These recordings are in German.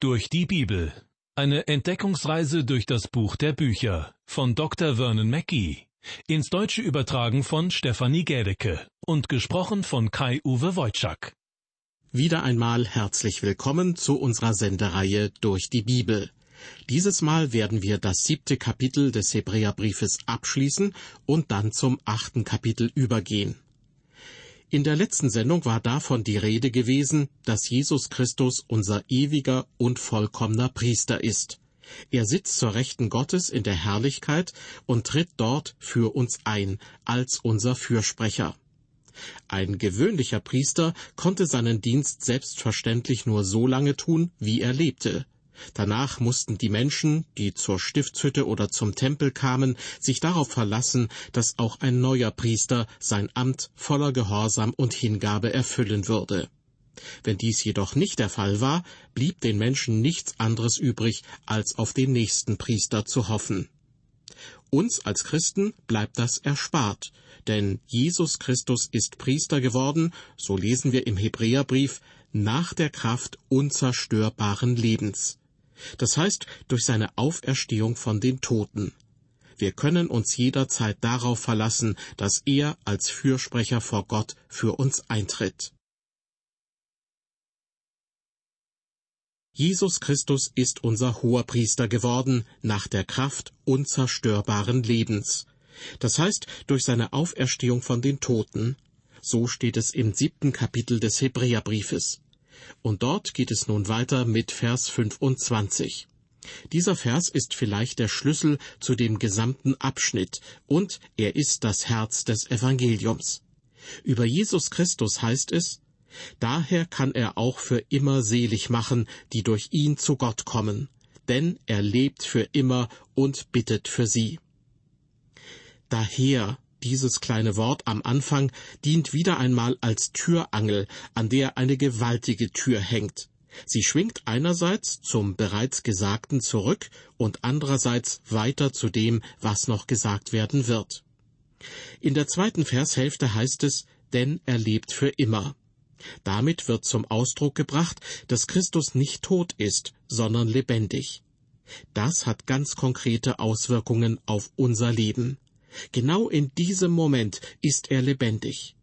Durch die Bibel. Eine Entdeckungsreise durch das Buch der Bücher von Dr. Vernon Mackey. Ins Deutsche übertragen von Stefanie Gädecke und gesprochen von Kai-Uwe Wojczak. Wieder einmal herzlich willkommen zu unserer Sendereihe durch die Bibel. Dieses Mal werden wir das siebte Kapitel des Hebräerbriefes abschließen und dann zum achten Kapitel übergehen. In der letzten Sendung war davon die Rede gewesen, dass Jesus Christus unser ewiger und vollkommener Priester ist. Er sitzt zur Rechten Gottes in der Herrlichkeit und tritt dort für uns ein, als unser Fürsprecher. Ein gewöhnlicher Priester konnte seinen Dienst selbstverständlich nur so lange tun, wie er lebte. Danach mussten die Menschen, die zur Stiftshütte oder zum Tempel kamen, sich darauf verlassen, dass auch ein neuer Priester sein Amt voller Gehorsam und Hingabe erfüllen würde. Wenn dies jedoch nicht der Fall war, blieb den Menschen nichts anderes übrig, als auf den nächsten Priester zu hoffen. Uns als Christen bleibt das erspart, denn Jesus Christus ist Priester geworden, so lesen wir im Hebräerbrief, nach der Kraft unzerstörbaren Lebens. Das heißt, durch seine Auferstehung von den Toten. Wir können uns jederzeit darauf verlassen, dass er als Fürsprecher vor Gott für uns eintritt. Jesus Christus ist unser Hoherpriester geworden nach der Kraft unzerstörbaren Lebens. Das heißt, durch seine Auferstehung von den Toten. So steht es im siebten Kapitel des Hebräerbriefes. Und dort geht es nun weiter mit Vers 25. Dieser Vers ist vielleicht der Schlüssel zu dem gesamten Abschnitt und er ist das Herz des Evangeliums. Über Jesus Christus heißt es, Daher kann er auch für immer selig machen, die durch ihn zu Gott kommen, denn er lebt für immer und bittet für sie. Daher dieses kleine Wort am Anfang dient wieder einmal als Türangel, an der eine gewaltige Tür hängt. Sie schwingt einerseits zum bereits Gesagten zurück und andererseits weiter zu dem, was noch gesagt werden wird. In der zweiten Vershälfte heißt es, denn er lebt für immer. Damit wird zum Ausdruck gebracht, dass Christus nicht tot ist, sondern lebendig. Das hat ganz konkrete Auswirkungen auf unser Leben. Genau in diesem Moment ist er lebendig.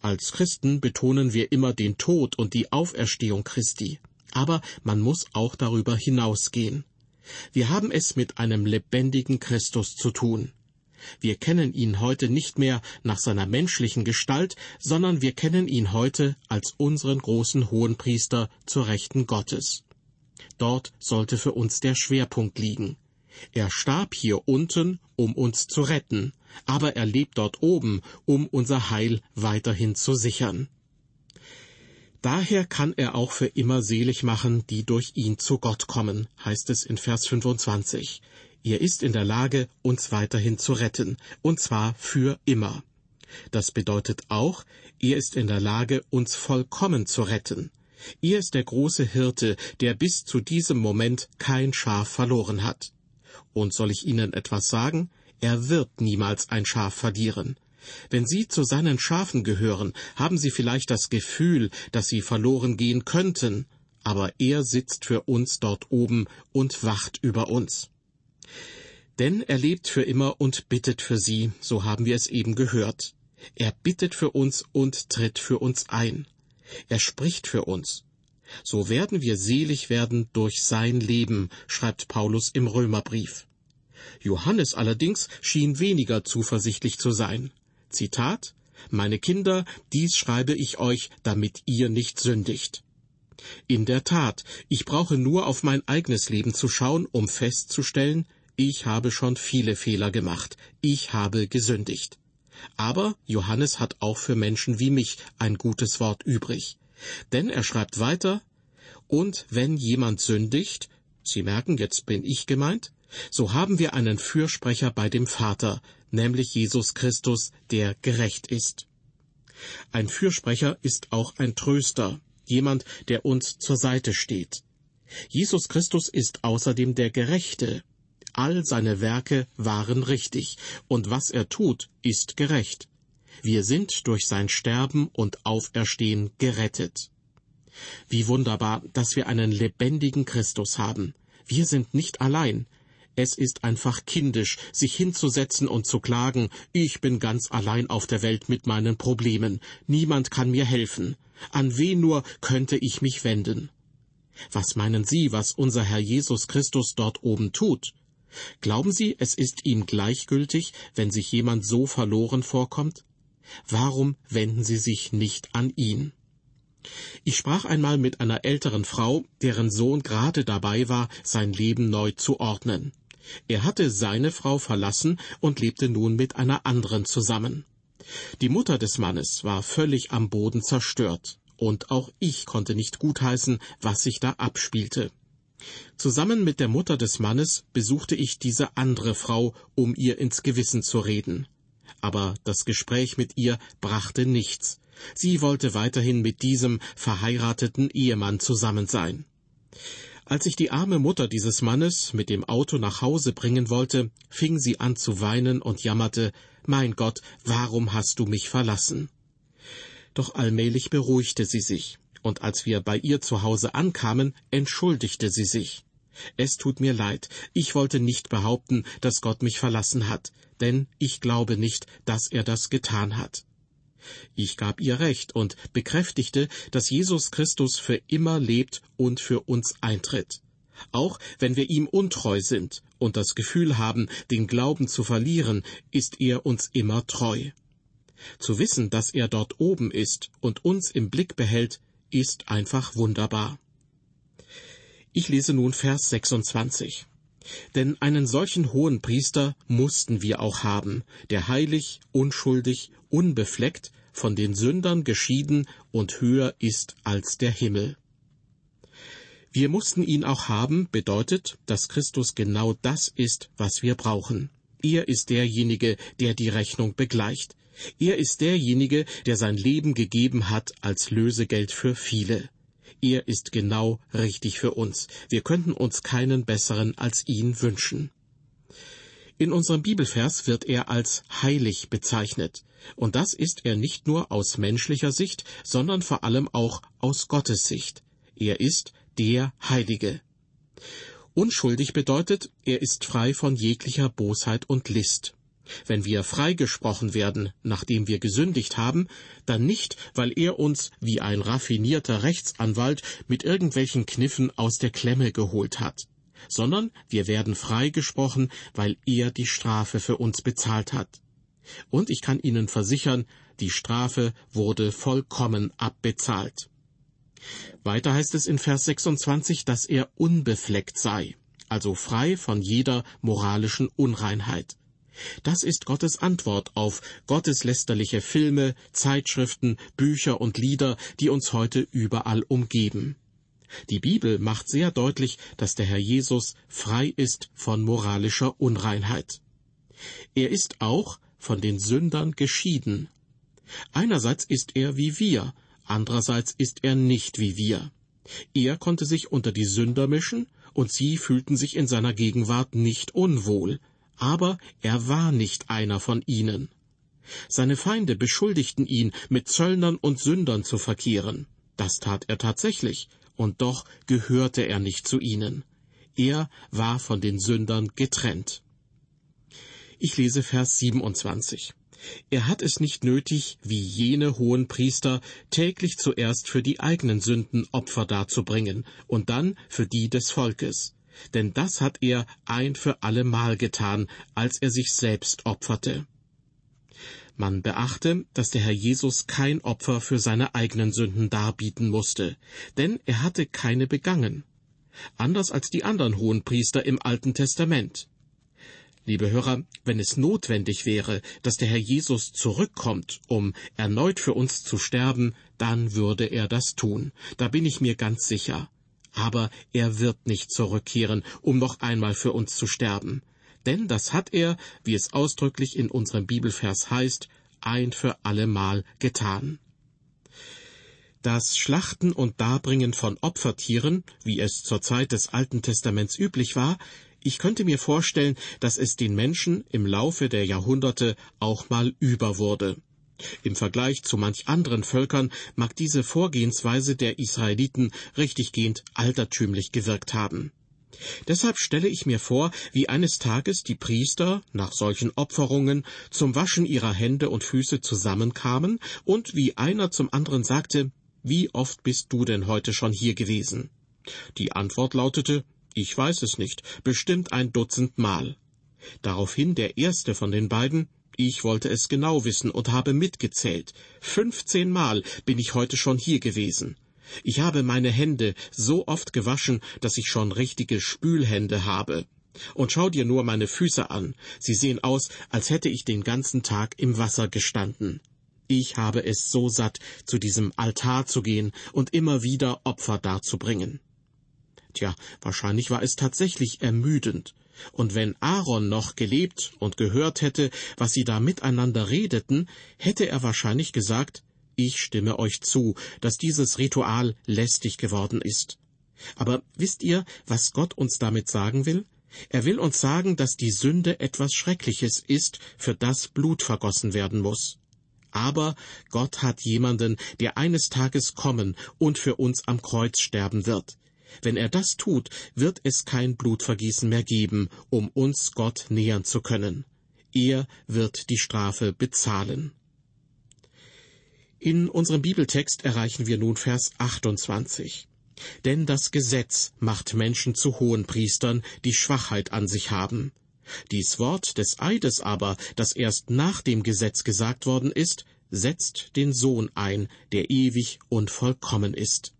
Als Christen betonen wir immer den Tod und die Auferstehung Christi. Aber man muss auch darüber hinausgehen. Wir haben es mit einem lebendigen Christus zu tun. Wir kennen ihn heute nicht mehr nach seiner menschlichen Gestalt, sondern wir kennen ihn heute als unseren großen Hohenpriester zur Rechten Gottes. Dort sollte für uns der Schwerpunkt liegen. Er starb hier unten, um uns zu retten, aber er lebt dort oben, um unser Heil weiterhin zu sichern. Daher kann er auch für immer selig machen, die durch ihn zu Gott kommen, heißt es in Vers 25. Er ist in der Lage, uns weiterhin zu retten, und zwar für immer. Das bedeutet auch, er ist in der Lage, uns vollkommen zu retten. Er ist der große Hirte, der bis zu diesem Moment kein Schaf verloren hat. Und soll ich Ihnen etwas sagen? Er wird niemals ein Schaf verlieren. Wenn Sie zu seinen Schafen gehören, haben Sie vielleicht das Gefühl, dass Sie verloren gehen könnten, aber er sitzt für uns dort oben und wacht über uns. Denn er lebt für immer und bittet für Sie, so haben wir es eben gehört. Er bittet für uns und tritt für uns ein. Er spricht für uns. So werden wir selig werden durch sein Leben, schreibt Paulus im Römerbrief. Johannes allerdings schien weniger zuversichtlich zu sein. Zitat Meine Kinder, dies schreibe ich euch, damit ihr nicht sündigt. In der Tat, ich brauche nur auf mein eigenes Leben zu schauen, um festzustellen, ich habe schon viele Fehler gemacht, ich habe gesündigt. Aber Johannes hat auch für Menschen wie mich ein gutes Wort übrig. Denn er schreibt weiter, und wenn jemand sündigt, Sie merken, jetzt bin ich gemeint, so haben wir einen Fürsprecher bei dem Vater, nämlich Jesus Christus, der gerecht ist. Ein Fürsprecher ist auch ein Tröster, jemand, der uns zur Seite steht. Jesus Christus ist außerdem der Gerechte. All seine Werke waren richtig, und was er tut, ist gerecht. Wir sind durch sein Sterben und Auferstehen gerettet. Wie wunderbar, dass wir einen lebendigen Christus haben. Wir sind nicht allein. Es ist einfach kindisch, sich hinzusetzen und zu klagen, ich bin ganz allein auf der Welt mit meinen Problemen, niemand kann mir helfen. An wen nur könnte ich mich wenden? Was meinen Sie, was unser Herr Jesus Christus dort oben tut? Glauben Sie, es ist ihm gleichgültig, wenn sich jemand so verloren vorkommt? Warum wenden Sie sich nicht an ihn? Ich sprach einmal mit einer älteren Frau, deren Sohn gerade dabei war, sein Leben neu zu ordnen. Er hatte seine Frau verlassen und lebte nun mit einer anderen zusammen. Die Mutter des Mannes war völlig am Boden zerstört, und auch ich konnte nicht gutheißen, was sich da abspielte. Zusammen mit der Mutter des Mannes besuchte ich diese andere Frau, um ihr ins Gewissen zu reden. Aber das Gespräch mit ihr brachte nichts. Sie wollte weiterhin mit diesem verheirateten Ehemann zusammen sein. Als ich die arme Mutter dieses Mannes mit dem Auto nach Hause bringen wollte, fing sie an zu weinen und jammerte Mein Gott, warum hast du mich verlassen? Doch allmählich beruhigte sie sich, und als wir bei ihr zu Hause ankamen, entschuldigte sie sich. Es tut mir leid, ich wollte nicht behaupten, dass Gott mich verlassen hat, denn ich glaube nicht, dass er das getan hat. Ich gab ihr recht und bekräftigte, dass Jesus Christus für immer lebt und für uns eintritt. Auch wenn wir ihm untreu sind und das Gefühl haben, den Glauben zu verlieren, ist er uns immer treu. Zu wissen, dass er dort oben ist und uns im Blick behält, ist einfach wunderbar. Ich lese nun Vers 26. Denn einen solchen hohen Priester mussten wir auch haben, der heilig, unschuldig, unbefleckt, von den Sündern geschieden und höher ist als der Himmel. Wir mussten ihn auch haben, bedeutet, dass Christus genau das ist, was wir brauchen. Er ist derjenige, der die Rechnung begleicht. Er ist derjenige, der sein Leben gegeben hat als Lösegeld für viele. Er ist genau richtig für uns. Wir könnten uns keinen besseren als ihn wünschen. In unserem Bibelvers wird er als heilig bezeichnet. Und das ist er nicht nur aus menschlicher Sicht, sondern vor allem auch aus Gottes Sicht. Er ist der Heilige. Unschuldig bedeutet, er ist frei von jeglicher Bosheit und List. Wenn wir freigesprochen werden, nachdem wir gesündigt haben, dann nicht, weil er uns wie ein raffinierter Rechtsanwalt mit irgendwelchen Kniffen aus der Klemme geholt hat, sondern wir werden freigesprochen, weil er die Strafe für uns bezahlt hat. Und ich kann Ihnen versichern, die Strafe wurde vollkommen abbezahlt. Weiter heißt es in Vers 26, dass er unbefleckt sei, also frei von jeder moralischen Unreinheit. Das ist Gottes Antwort auf gotteslästerliche Filme, Zeitschriften, Bücher und Lieder, die uns heute überall umgeben. Die Bibel macht sehr deutlich, dass der Herr Jesus frei ist von moralischer Unreinheit. Er ist auch von den Sündern geschieden. Einerseits ist er wie wir, andererseits ist er nicht wie wir. Er konnte sich unter die Sünder mischen, und sie fühlten sich in seiner Gegenwart nicht unwohl, aber er war nicht einer von ihnen. Seine Feinde beschuldigten ihn, mit Zöllnern und Sündern zu verkehren. Das tat er tatsächlich, und doch gehörte er nicht zu ihnen. Er war von den Sündern getrennt. Ich lese Vers 27. Er hat es nicht nötig, wie jene hohen Priester, täglich zuerst für die eigenen Sünden Opfer darzubringen und dann für die des Volkes denn das hat er ein für allemal getan, als er sich selbst opferte. Man beachte, dass der Herr Jesus kein Opfer für seine eigenen Sünden darbieten musste, denn er hatte keine begangen. Anders als die anderen Hohenpriester im Alten Testament. Liebe Hörer, wenn es notwendig wäre, dass der Herr Jesus zurückkommt, um erneut für uns zu sterben, dann würde er das tun. Da bin ich mir ganz sicher aber er wird nicht zurückkehren, um noch einmal für uns zu sterben. Denn das hat er, wie es ausdrücklich in unserem Bibelvers heißt, ein für allemal getan. Das Schlachten und Darbringen von Opfertieren, wie es zur Zeit des Alten Testaments üblich war, ich könnte mir vorstellen, dass es den Menschen im Laufe der Jahrhunderte auch mal über wurde. Im Vergleich zu manch anderen Völkern mag diese Vorgehensweise der Israeliten richtiggehend altertümlich gewirkt haben. Deshalb stelle ich mir vor, wie eines Tages die Priester nach solchen Opferungen zum Waschen ihrer Hände und Füße zusammenkamen und wie einer zum anderen sagte, wie oft bist du denn heute schon hier gewesen? Die Antwort lautete, ich weiß es nicht, bestimmt ein Dutzend Mal. Daraufhin der erste von den beiden, ich wollte es genau wissen und habe mitgezählt. Fünfzehnmal bin ich heute schon hier gewesen. Ich habe meine Hände so oft gewaschen, dass ich schon richtige Spülhände habe. Und schau dir nur meine Füße an. Sie sehen aus, als hätte ich den ganzen Tag im Wasser gestanden. Ich habe es so satt, zu diesem Altar zu gehen und immer wieder Opfer darzubringen. Tja, wahrscheinlich war es tatsächlich ermüdend. Und wenn Aaron noch gelebt und gehört hätte, was sie da miteinander redeten, hätte er wahrscheinlich gesagt, ich stimme euch zu, dass dieses Ritual lästig geworden ist. Aber wisst ihr, was Gott uns damit sagen will? Er will uns sagen, dass die Sünde etwas Schreckliches ist, für das Blut vergossen werden muss. Aber Gott hat jemanden, der eines Tages kommen und für uns am Kreuz sterben wird. Wenn er das tut, wird es kein Blutvergießen mehr geben, um uns Gott nähern zu können. Er wird die Strafe bezahlen. In unserem Bibeltext erreichen wir nun Vers 28. Denn das Gesetz macht Menschen zu hohen Priestern, die Schwachheit an sich haben. Dies Wort des Eides aber, das erst nach dem Gesetz gesagt worden ist, setzt den Sohn ein, der ewig und vollkommen ist.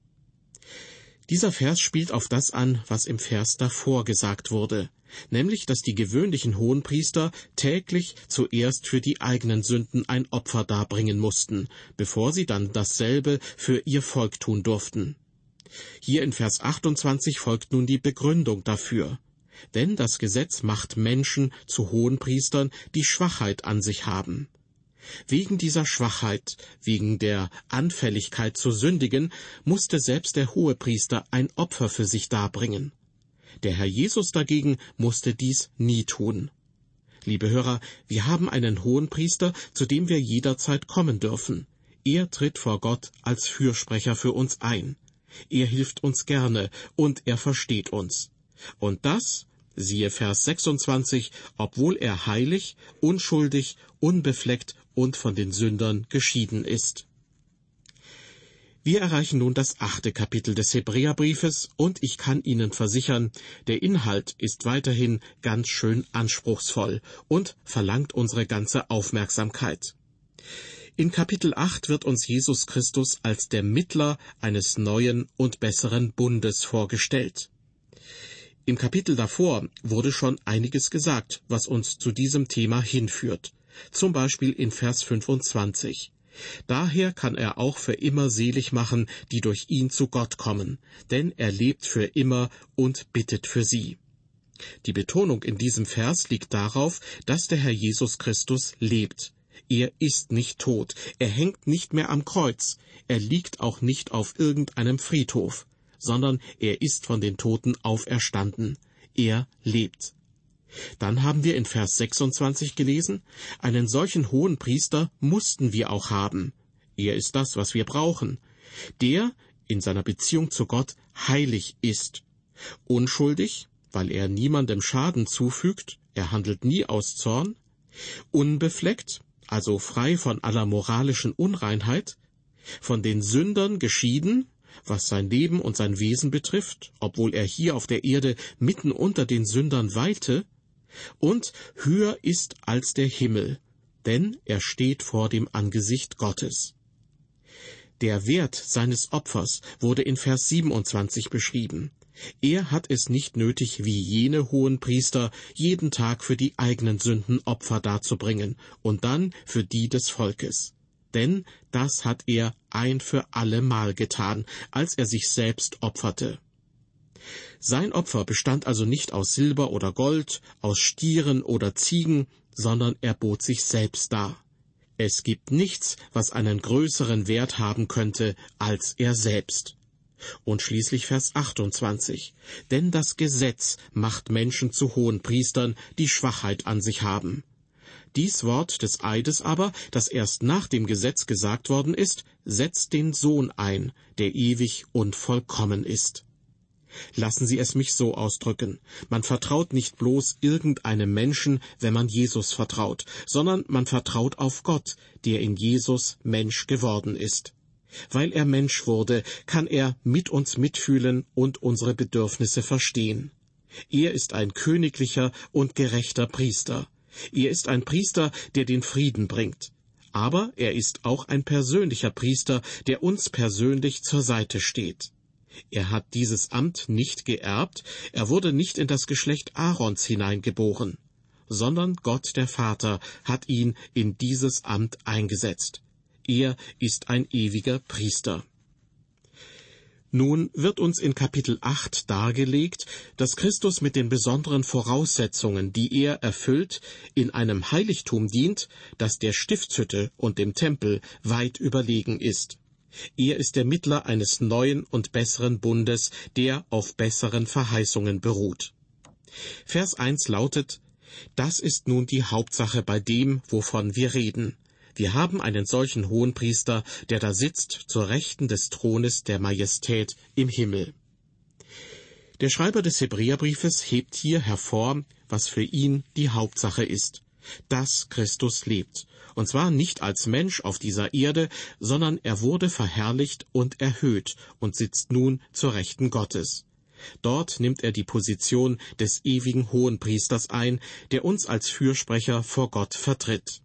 Dieser Vers spielt auf das an, was im Vers davor gesagt wurde nämlich dass die gewöhnlichen Hohenpriester täglich zuerst für die eigenen Sünden ein Opfer darbringen mussten, bevor sie dann dasselbe für ihr Volk tun durften. Hier in Vers 28 folgt nun die Begründung dafür. Denn das Gesetz macht Menschen zu Hohenpriestern, die Schwachheit an sich haben. Wegen dieser Schwachheit, wegen der Anfälligkeit zu sündigen, musste selbst der Hohepriester ein Opfer für sich darbringen. Der Herr Jesus dagegen musste dies nie tun. Liebe Hörer, wir haben einen hohen Priester, zu dem wir jederzeit kommen dürfen. Er tritt vor Gott als Fürsprecher für uns ein. Er hilft uns gerne und er versteht uns. Und das, siehe Vers 26, obwohl er heilig, unschuldig, unbefleckt und von den Sündern geschieden ist. Wir erreichen nun das achte Kapitel des Hebräerbriefes und ich kann Ihnen versichern, der Inhalt ist weiterhin ganz schön anspruchsvoll und verlangt unsere ganze Aufmerksamkeit. In Kapitel 8 wird uns Jesus Christus als der Mittler eines neuen und besseren Bundes vorgestellt. Im Kapitel davor wurde schon einiges gesagt, was uns zu diesem Thema hinführt. Zum Beispiel in Vers 25. Daher kann er auch für immer selig machen, die durch ihn zu Gott kommen, denn er lebt für immer und bittet für sie. Die Betonung in diesem Vers liegt darauf, dass der Herr Jesus Christus lebt. Er ist nicht tot, er hängt nicht mehr am Kreuz, er liegt auch nicht auf irgendeinem Friedhof, sondern er ist von den Toten auferstanden. Er lebt. Dann haben wir in Vers 26 gelesen, einen solchen hohen Priester mussten wir auch haben. Er ist das, was wir brauchen. Der in seiner Beziehung zu Gott heilig ist. Unschuldig, weil er niemandem Schaden zufügt, er handelt nie aus Zorn. Unbefleckt, also frei von aller moralischen Unreinheit. Von den Sündern geschieden, was sein Leben und sein Wesen betrifft, obwohl er hier auf der Erde mitten unter den Sündern weilte, und höher ist als der Himmel, denn er steht vor dem Angesicht Gottes. Der Wert seines Opfers wurde in Vers 27 beschrieben. Er hat es nicht nötig, wie jene hohen Priester, jeden Tag für die eigenen Sünden Opfer darzubringen und dann für die des Volkes. Denn das hat er ein für alle Mal getan, als er sich selbst opferte. Sein Opfer bestand also nicht aus Silber oder Gold, aus Stieren oder Ziegen, sondern er bot sich selbst dar. Es gibt nichts, was einen größeren Wert haben könnte als er selbst. Und schließlich Vers 28. Denn das Gesetz macht Menschen zu hohen Priestern, die Schwachheit an sich haben. Dies Wort des Eides aber, das erst nach dem Gesetz gesagt worden ist, setzt den Sohn ein, der ewig und vollkommen ist. Lassen Sie es mich so ausdrücken. Man vertraut nicht bloß irgendeinem Menschen, wenn man Jesus vertraut, sondern man vertraut auf Gott, der in Jesus Mensch geworden ist. Weil er Mensch wurde, kann er mit uns mitfühlen und unsere Bedürfnisse verstehen. Er ist ein königlicher und gerechter Priester. Er ist ein Priester, der den Frieden bringt. Aber er ist auch ein persönlicher Priester, der uns persönlich zur Seite steht. Er hat dieses Amt nicht geerbt, er wurde nicht in das Geschlecht Aarons hineingeboren, sondern Gott der Vater hat ihn in dieses Amt eingesetzt. Er ist ein ewiger Priester. Nun wird uns in Kapitel 8 dargelegt, dass Christus mit den besonderen Voraussetzungen, die er erfüllt, in einem Heiligtum dient, das der Stiftshütte und dem Tempel weit überlegen ist. Er ist der Mittler eines neuen und besseren Bundes, der auf besseren Verheißungen beruht. Vers 1 lautet, Das ist nun die Hauptsache bei dem, wovon wir reden. Wir haben einen solchen Hohenpriester, der da sitzt zur Rechten des Thrones der Majestät im Himmel. Der Schreiber des Hebräerbriefes hebt hier hervor, was für ihn die Hauptsache ist, dass Christus lebt, und zwar nicht als Mensch auf dieser Erde, sondern er wurde verherrlicht und erhöht und sitzt nun zur Rechten Gottes. Dort nimmt er die Position des ewigen Hohenpriesters ein, der uns als Fürsprecher vor Gott vertritt.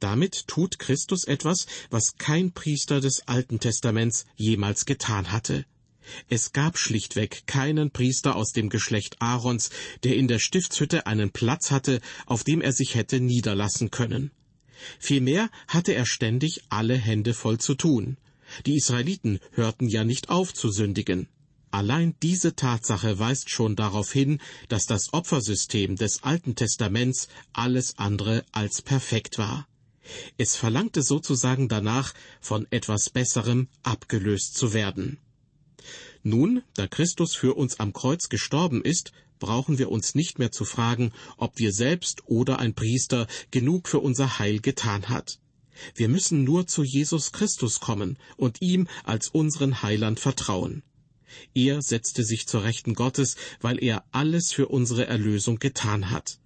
Damit tut Christus etwas, was kein Priester des Alten Testaments jemals getan hatte. Es gab schlichtweg keinen Priester aus dem Geschlecht Aarons, der in der Stiftshütte einen Platz hatte, auf dem er sich hätte niederlassen können. Vielmehr hatte er ständig alle Hände voll zu tun. Die Israeliten hörten ja nicht auf zu sündigen. Allein diese Tatsache weist schon darauf hin, dass das Opfersystem des Alten Testaments alles andere als perfekt war. Es verlangte sozusagen danach, von etwas Besserem abgelöst zu werden. Nun, da Christus für uns am Kreuz gestorben ist, brauchen wir uns nicht mehr zu fragen, ob wir selbst oder ein Priester genug für unser Heil getan hat. Wir müssen nur zu Jesus Christus kommen und ihm als unseren Heiland vertrauen. Er setzte sich zur Rechten Gottes, weil er alles für unsere Erlösung getan hat.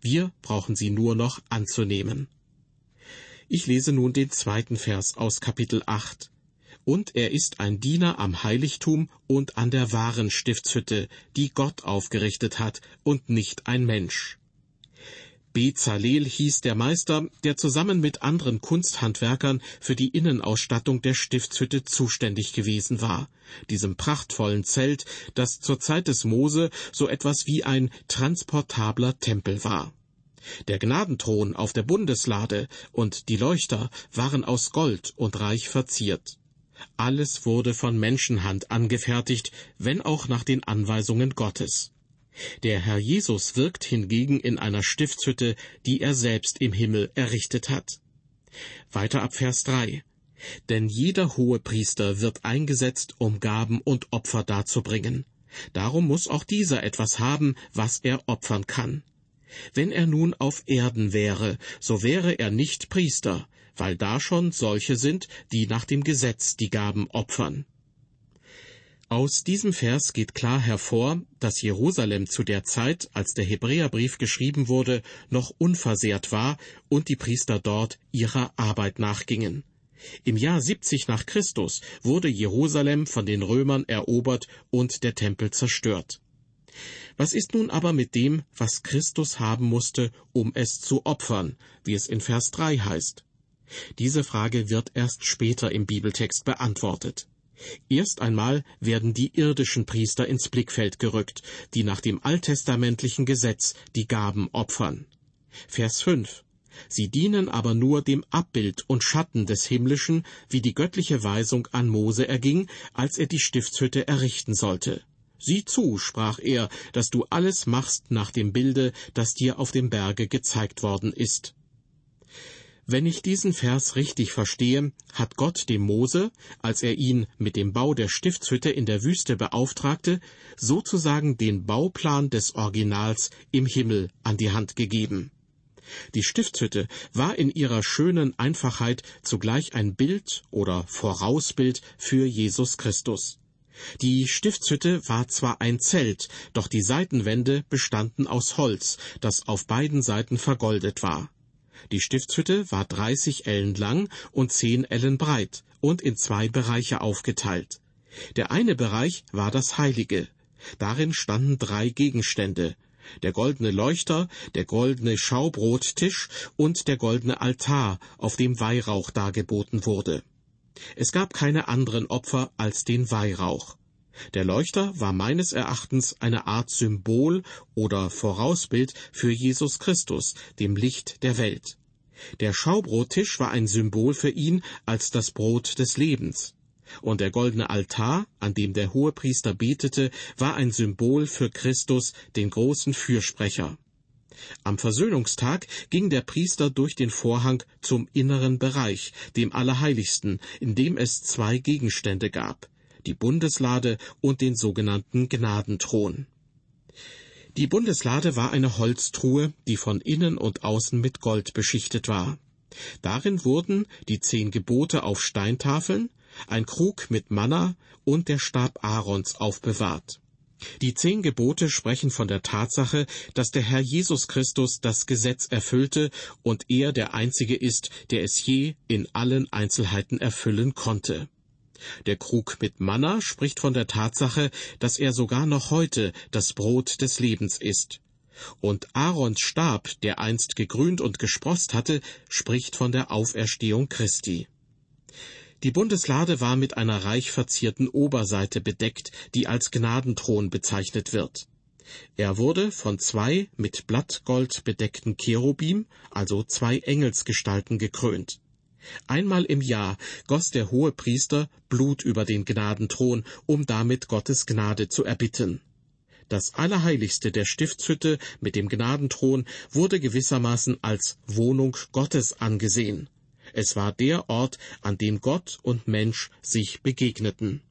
Wir brauchen sie nur noch anzunehmen. Ich lese nun den zweiten Vers aus Kapitel 8. Und er ist ein Diener am Heiligtum und an der wahren Stiftshütte, die Gott aufgerichtet hat und nicht ein Mensch. Bezalel hieß der Meister, der zusammen mit anderen Kunsthandwerkern für die Innenausstattung der Stiftshütte zuständig gewesen war, diesem prachtvollen Zelt, das zur Zeit des Mose so etwas wie ein transportabler Tempel war. Der Gnadenthron auf der Bundeslade und die Leuchter waren aus Gold und reich verziert. Alles wurde von Menschenhand angefertigt, wenn auch nach den Anweisungen Gottes. Der Herr Jesus wirkt hingegen in einer Stiftshütte, die er selbst im Himmel errichtet hat. Weiter ab Vers 3. Denn jeder hohe Priester wird eingesetzt, um Gaben und Opfer darzubringen. Darum muss auch dieser etwas haben, was er opfern kann. Wenn er nun auf Erden wäre, so wäre er nicht Priester, weil da schon solche sind, die nach dem Gesetz die Gaben opfern. Aus diesem Vers geht klar hervor, dass Jerusalem zu der Zeit, als der Hebräerbrief geschrieben wurde, noch unversehrt war und die Priester dort ihrer Arbeit nachgingen. Im Jahr 70 nach Christus wurde Jerusalem von den Römern erobert und der Tempel zerstört. Was ist nun aber mit dem, was Christus haben musste, um es zu opfern, wie es in Vers 3 heißt? Diese Frage wird erst später im Bibeltext beantwortet. Erst einmal werden die irdischen Priester ins Blickfeld gerückt, die nach dem alttestamentlichen Gesetz die Gaben opfern. Vers 5. Sie dienen aber nur dem Abbild und Schatten des Himmlischen, wie die göttliche Weisung an Mose erging, als er die Stiftshütte errichten sollte. Sieh zu, sprach er, dass du alles machst nach dem Bilde, das dir auf dem Berge gezeigt worden ist. Wenn ich diesen Vers richtig verstehe, hat Gott dem Mose, als er ihn mit dem Bau der Stiftshütte in der Wüste beauftragte, sozusagen den Bauplan des Originals im Himmel an die Hand gegeben. Die Stiftshütte war in ihrer schönen Einfachheit zugleich ein Bild oder Vorausbild für Jesus Christus. Die Stiftshütte war zwar ein Zelt, doch die Seitenwände bestanden aus Holz, das auf beiden Seiten vergoldet war. Die Stiftshütte war 30 Ellen lang und 10 Ellen breit und in zwei Bereiche aufgeteilt. Der eine Bereich war das Heilige. Darin standen drei Gegenstände, der goldene Leuchter, der goldene Schaubrottisch und der goldene Altar, auf dem Weihrauch dargeboten wurde. Es gab keine anderen Opfer als den Weihrauch. Der Leuchter war meines Erachtens eine Art Symbol oder Vorausbild für Jesus Christus, dem Licht der Welt. Der Schaubrottisch war ein Symbol für ihn als das Brot des Lebens und der goldene Altar, an dem der Hohepriester betete, war ein Symbol für Christus, den großen Fürsprecher. Am Versöhnungstag ging der Priester durch den Vorhang zum inneren Bereich, dem Allerheiligsten, in dem es zwei Gegenstände gab, die Bundeslade und den sogenannten Gnadenthron. Die Bundeslade war eine Holztruhe, die von innen und außen mit Gold beschichtet war. Darin wurden die zehn Gebote auf Steintafeln, ein Krug mit Manna und der Stab Aarons aufbewahrt. Die zehn Gebote sprechen von der Tatsache, dass der Herr Jesus Christus das Gesetz erfüllte und er der Einzige ist, der es je in allen Einzelheiten erfüllen konnte. Der Krug mit Manna spricht von der Tatsache, dass er sogar noch heute das Brot des Lebens ist. Und Aarons Stab, der einst gegrünt und gesproßt hatte, spricht von der Auferstehung Christi. Die Bundeslade war mit einer reich verzierten Oberseite bedeckt, die als Gnadenthron bezeichnet wird. Er wurde von zwei mit Blattgold bedeckten Cherubim, also zwei Engelsgestalten, gekrönt. Einmal im Jahr goss der hohe Priester Blut über den Gnadenthron, um damit Gottes Gnade zu erbitten. Das Allerheiligste der Stiftshütte mit dem Gnadenthron wurde gewissermaßen als Wohnung Gottes angesehen. Es war der Ort, an dem Gott und Mensch sich begegneten.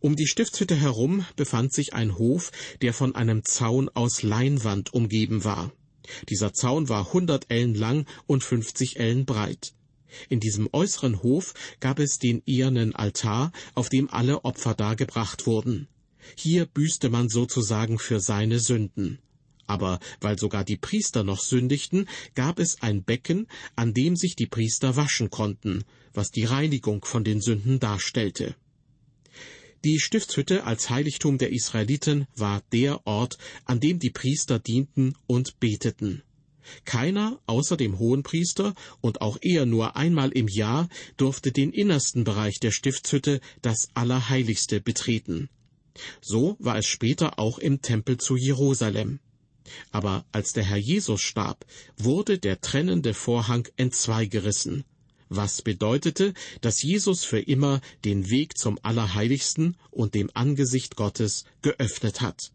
Um die Stiftshütte herum befand sich ein Hof, der von einem Zaun aus Leinwand umgeben war. Dieser Zaun war hundert Ellen lang und fünfzig Ellen breit. In diesem äußeren Hof gab es den ehernen Altar, auf dem alle Opfer dargebracht wurden. Hier büßte man sozusagen für seine Sünden. Aber weil sogar die Priester noch sündigten, gab es ein Becken, an dem sich die Priester waschen konnten, was die Reinigung von den Sünden darstellte. Die Stiftshütte als Heiligtum der Israeliten war der Ort, an dem die Priester dienten und beteten. Keiner außer dem Hohenpriester und auch er nur einmal im Jahr durfte den innersten Bereich der Stiftshütte, das Allerheiligste, betreten. So war es später auch im Tempel zu Jerusalem. Aber als der Herr Jesus starb, wurde der trennende Vorhang entzweigerissen, was bedeutete, dass Jesus für immer den Weg zum Allerheiligsten und dem Angesicht Gottes geöffnet hat.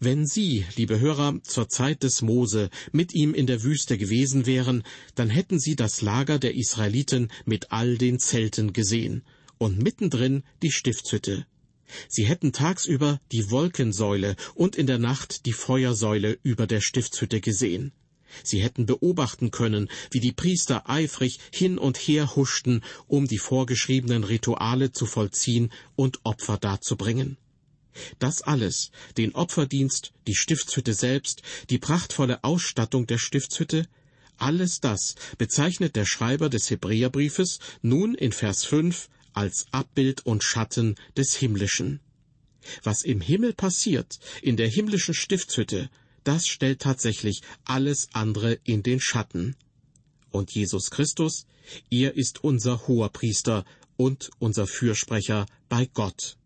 Wenn Sie, liebe Hörer, zur Zeit des Mose mit ihm in der Wüste gewesen wären, dann hätten Sie das Lager der Israeliten mit all den Zelten gesehen und mittendrin die Stiftshütte. Sie hätten tagsüber die Wolkensäule und in der Nacht die Feuersäule über der Stiftshütte gesehen. Sie hätten beobachten können, wie die Priester eifrig hin und her huschten, um die vorgeschriebenen Rituale zu vollziehen und Opfer darzubringen. Das alles, den Opferdienst, die Stiftshütte selbst, die prachtvolle Ausstattung der Stiftshütte, alles das bezeichnet der Schreiber des Hebräerbriefes nun in Vers 5 als Abbild und Schatten des Himmlischen. Was im Himmel passiert, in der himmlischen Stiftshütte, das stellt tatsächlich alles andere in den Schatten. Und Jesus Christus, er ist unser hoher Priester und unser Fürsprecher bei Gott.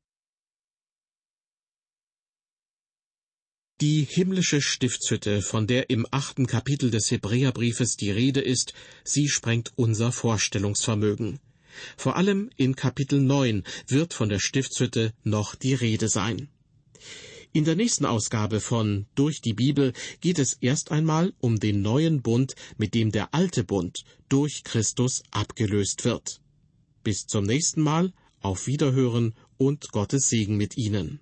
Die himmlische Stiftshütte, von der im achten Kapitel des Hebräerbriefes die Rede ist, sie sprengt unser Vorstellungsvermögen. Vor allem in Kapitel 9 wird von der Stiftshütte noch die Rede sein. In der nächsten Ausgabe von Durch die Bibel geht es erst einmal um den neuen Bund, mit dem der alte Bund durch Christus abgelöst wird. Bis zum nächsten Mal, auf Wiederhören und Gottes Segen mit Ihnen.